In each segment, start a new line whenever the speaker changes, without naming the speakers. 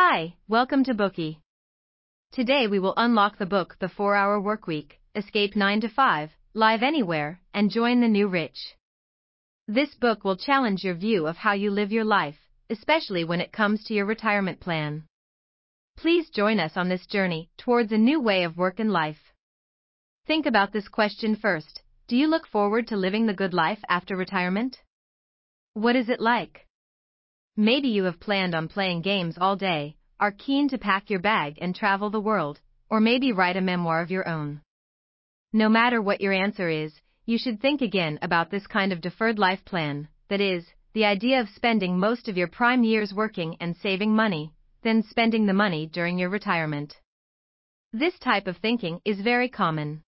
Hi, welcome to Bookey. Today we will unlock the book The 4 Hour Workweek, Escape 9 to 5, Live Anywhere, and Join the New Rich. This book will challenge your view of how you live your life, especially when it comes to your retirement plan. Please join us on this journey towards a new way of work and life. Think about this question first Do you look forward to living the good life after retirement? What is it like? Maybe you have planned on playing games all day, are keen to pack your bag and travel the world, or maybe write a memoir of your own. No matter what your answer is, you should think again about this kind of deferred life plan, that is, the idea of spending most of your prime years working and saving money, then spending the money during your retirement. This type of thinking is very common.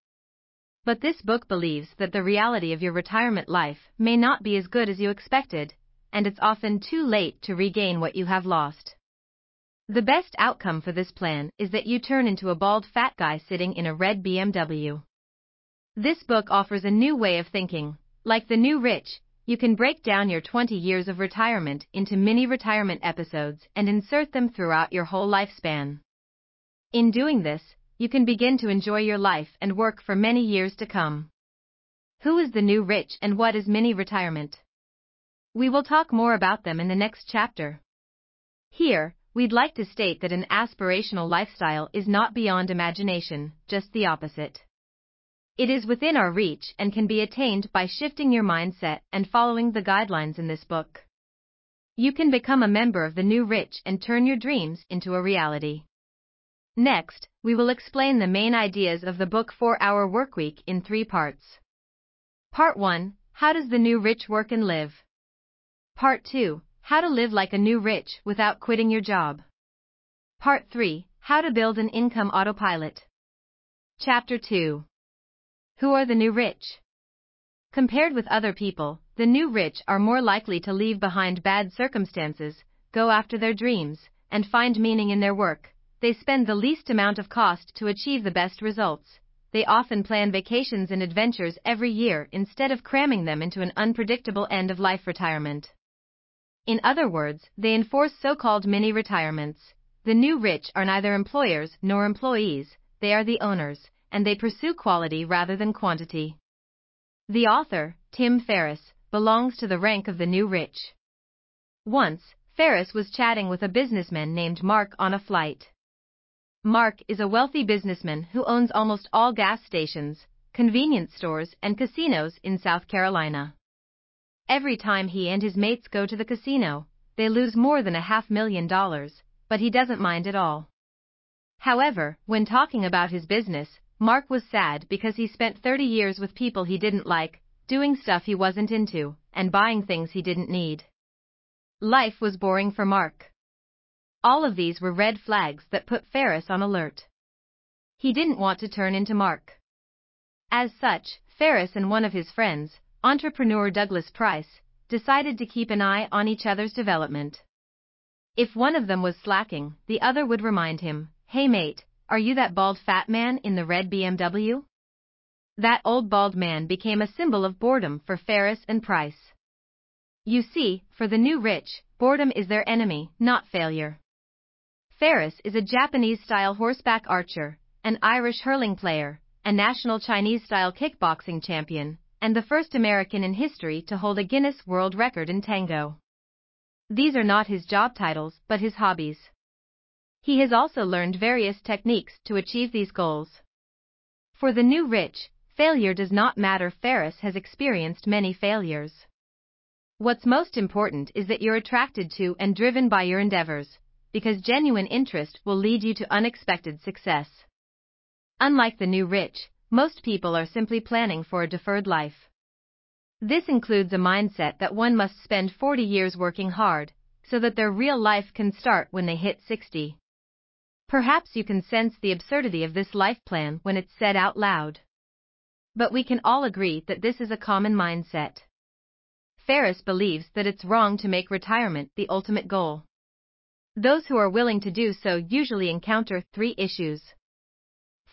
But this book believes that the reality of your retirement life may not be as good as you expected, and it's often too late to regain what you have lost. The best outcome for this plan is that you turn into a bald fat guy sitting in a red BMW. This book offers a new way of thinking. Like the new rich, you can break down your 20 years of retirement into mini retirement episodes and insert them throughout your whole lifespan. In doing this, you can begin to enjoy your life and work for many years to come. Who is the new rich and what is mini retirement? We will talk more about them in the next chapter. Here, we'd like to state that an aspirational lifestyle is not beyond imagination, just the opposite. It is within our reach and can be attained by shifting your mindset and following the guidelines in this book. You can become a member of the new rich and turn your dreams into a reality. Next, we will explain the main ideas of the book 4 Hour Workweek in three parts. Part 1 How does the new rich work and live? Part 2 How to live like a new rich without quitting your job. Part 3 How to build an income autopilot. Chapter 2 Who are the new rich? Compared with other people, the new rich are more likely to leave behind bad circumstances, go after their dreams, and find meaning in their work. They spend the least amount of cost to achieve the best results. They often plan vacations and adventures every year instead of cramming them into an unpredictable end of life retirement. In other words, they enforce so-called mini retirements. The new rich are neither employers nor employees, they are the owners, and they pursue quality rather than quantity. The author, Tim Ferriss, belongs to the rank of the new rich. Once, Ferriss was chatting with a businessman named Mark on a flight. Mark is a wealthy businessman who owns almost all gas stations, convenience stores, and casinos in South Carolina. Every time he and his mates go to the casino, they lose more than a half million dollars, but he doesn't mind at all. However, when talking about his business, Mark was sad because he spent 30 years with people he didn't like, doing stuff he wasn't into, and buying things he didn't need. Life was boring for Mark. All of these were red flags that put Ferriss on alert. He didn't want to turn into Mark. As such, Ferriss and one of his friends, entrepreneur Douglas Price, decided to keep an eye on each other's development. If one of them was slacking, the other would remind him, Hey mate, are you that bald fat man in the red BMW? That old bald man became a symbol of boredom for Ferriss and Price. You see, for the new rich, boredom is their enemy, not failure. Ferriss is a Japanese-style horseback archer, an Irish hurling player, a national Chinese-style kickboxing champion, and the first American in history to hold a Guinness World Record in tango. These are not his job titles, but his hobbies. He has also learned various techniques to achieve these goals. For the new rich, failure does not matter. Ferriss has experienced many failures. What's most important is that you're attracted to and driven by your endeavors, because genuine interest will lead you to unexpected success. Unlike the new rich, most people are simply planning for a deferred life. This includes a mindset that one must spend 40 years working hard, so that their real life can start when they hit 60. Perhaps you can sense the absurdity of this life plan when it's said out loud. But we can all agree that this is a common mindset. Ferriss believes that it's wrong to make retirement the ultimate goal. Those who are willing to do so usually encounter three issues.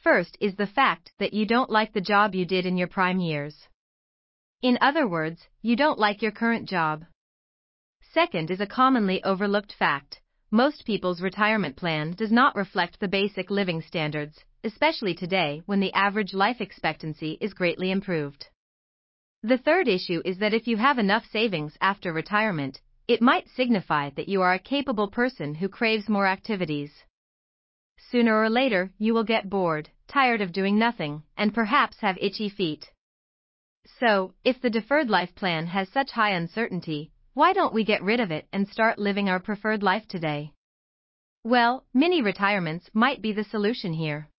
First is the fact that you don't like the job you did in your prime years. In other words, you don't like your current job. Second is a commonly overlooked fact. most people's retirement plan does not reflect the basic living standards, especially today when the average life expectancy is greatly improved. The third issue is that if you have enough savings after retirement, it might signify that you are a capable person who craves more activities. Sooner or later, you will get bored, tired of doing nothing, and perhaps have itchy feet. So, if the deferred life plan has such high uncertainty, why don't we get rid of it and start living our preferred life today? Well, mini retirements might be the solution here.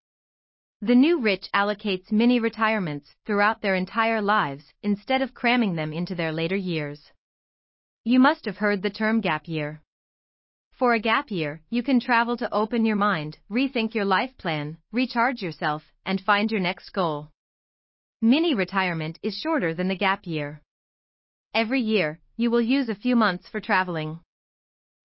The new rich allocates mini retirements throughout their entire lives instead of cramming them into their later years. You must have heard the term gap year. For a gap year, you can travel to open your mind, rethink your life plan, recharge yourself, and find your next goal. Mini retirement is shorter than the gap year. Every year, you will use a few months for traveling.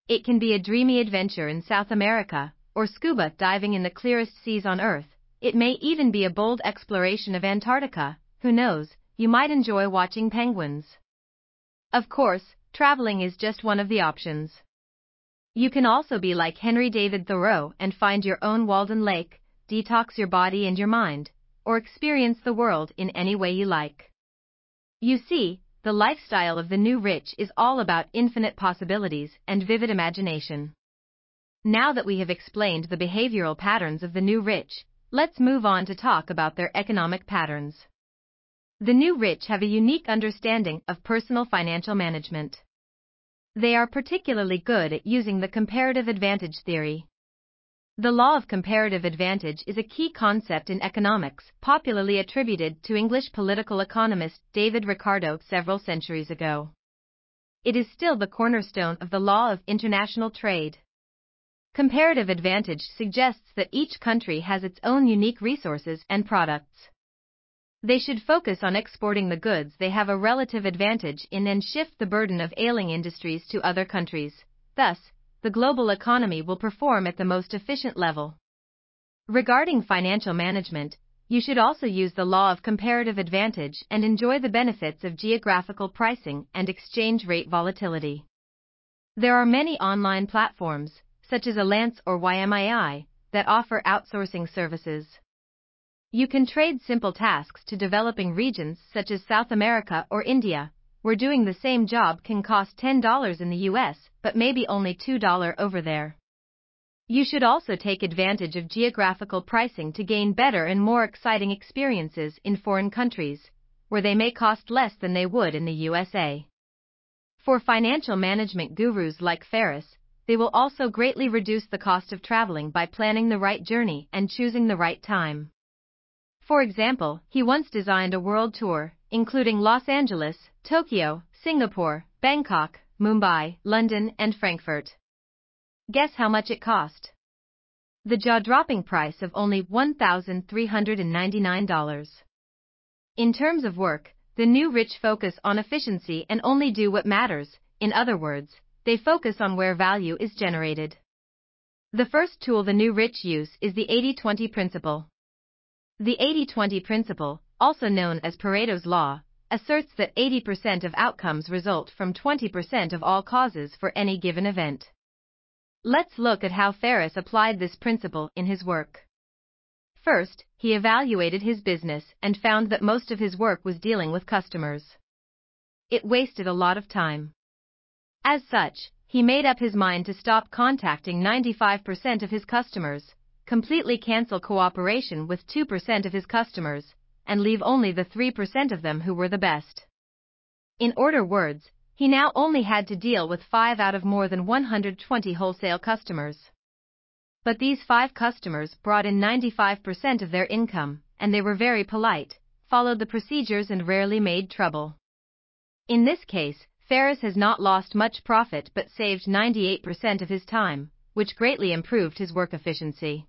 It can be a dreamy adventure in South America, or scuba diving in the clearest seas on Earth, it may even be a bold exploration of Antarctica, who knows, you might enjoy watching penguins. Of course, traveling is just one of the options. You can also be like Henry David Thoreau and find your own Walden Lake, detox your body and your mind, or experience the world in any way you like. You see, the lifestyle of the new rich is all about infinite possibilities and vivid imagination. Now that we have explained the behavioral patterns of the new rich, Let's move on to talk about their economic patterns. The new rich have a unique understanding of personal financial management. They are particularly good at using the comparative advantage theory. The law of comparative advantage is a key concept in economics, popularly attributed to English political economist David Ricardo several centuries ago. It is still the cornerstone of the law of international trade. Comparative advantage suggests that each country has its own unique resources and products. They should focus on exporting the goods they have a relative advantage in and shift the burden of ailing industries to other countries. Thus, the global economy will perform at the most efficient level. Regarding financial management, you should also use the law of comparative advantage and enjoy the benefits of geographical pricing and exchange rate volatility. There are many online platforms, such as Elance or YMII, that offer outsourcing services. You can trade simple tasks to developing regions such as South America or India, where doing the same job can cost $10 in the US but maybe only $2 over there. You should also take advantage of geographical pricing to gain better and more exciting experiences in foreign countries, where they may cost less than they would in the USA. For financial management gurus like Ferriss, they will also greatly reduce the cost of traveling by planning the right journey and choosing the right time. For example, he once designed a world tour, including Los Angeles, Tokyo, Singapore, Bangkok, Mumbai, London, and Frankfurt. Guess how much it cost? The jaw dropping price of only $1,399. In terms of work, the new rich focus on efficiency and only do what matters, in other words, they focus on where value is generated. The first tool the new rich use is the 80-20 principle. The 80-20 principle, also known as Pareto's law, asserts that 80% of outcomes result from 20% of all causes for any given event. Let's look at how Ferriss applied this principle in his work. First, he evaluated his business and found that most of his work was dealing with customers. It wasted a lot of time. As such, he made up his mind to stop contacting 95% of his customers, completely cancel cooperation with 2% of his customers, and leave only the 3% of them who were the best. In order words, he now only had to deal with 5 out of more than 120 wholesale customers. But these 5 customers brought in 95% of their income, and they were very polite, followed the procedures and rarely made trouble. In this case, Ferriss has not lost much profit but saved 98% of his time, which greatly improved his work efficiency.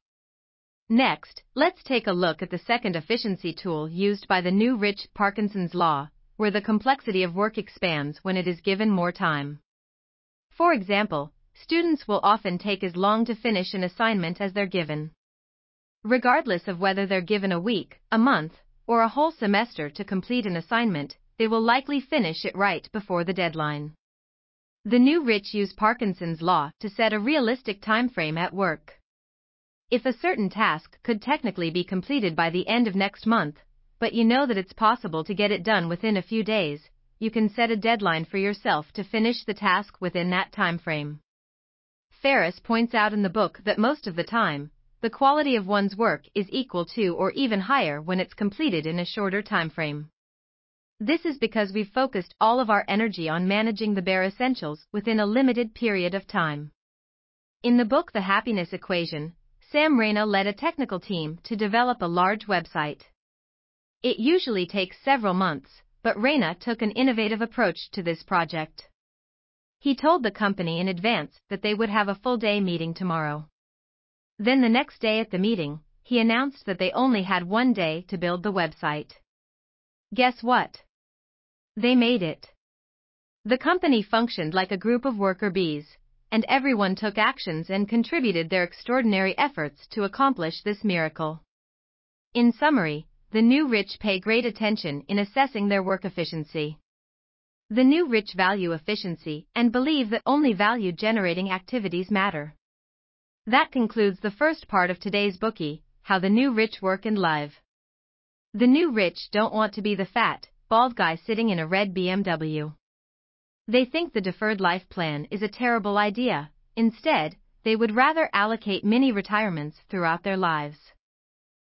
Next, let's take a look at the second efficiency tool used by the new rich Parkinson's law, where the complexity of work expands when it is given more time. For example, students will often take as long to finish an assignment as they're given. Regardless of whether they're given a week, a month, or a whole semester to complete an assignment, they will likely finish it right before the deadline. The new rich use Parkinson's law to set a realistic time frame at work. If a certain task could technically be completed by the end of next month, but you know that it's possible to get it done within a few days, you can set a deadline for yourself to finish the task within that time frame. Ferriss points out in the book that most of the time, the quality of one's work is equal to or even higher when it's completed in a shorter time frame. This is because we've focused all of our energy on managing the bare essentials within a limited period of time. In the book The Happiness Equation, Sam Reyna led a technical team to develop a large website. It usually takes several months, but Reyna took an innovative approach to this project. He told the company in advance that they would have a full day meeting tomorrow. Then the next day at the meeting, he announced that they only had one day to build the website. Guess what? They made it. The company functioned like a group of worker bees, and everyone took actions and contributed their extraordinary efforts to accomplish this miracle. In summary, the new rich pay great attention in assessing their work efficiency. The new rich value efficiency and believe that only value generating activities matter. That concludes the first part of today's Bookey How the New Rich Work and Live. The new rich don't want to be the fat, bald guy sitting in a red BMW. They think the deferred life plan is a terrible idea, instead, they would rather allocate mini retirements throughout their lives.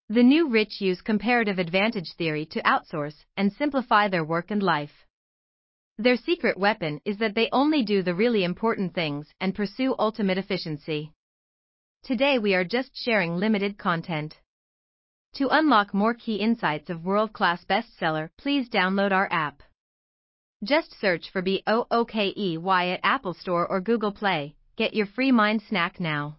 The new rich use comparative advantage theory to outsource and simplify their work and life. Their secret weapon is that they only do the really important things and pursue ultimate efficiency. Today we are just sharing limited content. To unlock more key insights of world-class bestseller, please download our app. Just search for B-O-O-K-E-Y at Apple Store or Google Play. Get your free mind snack now.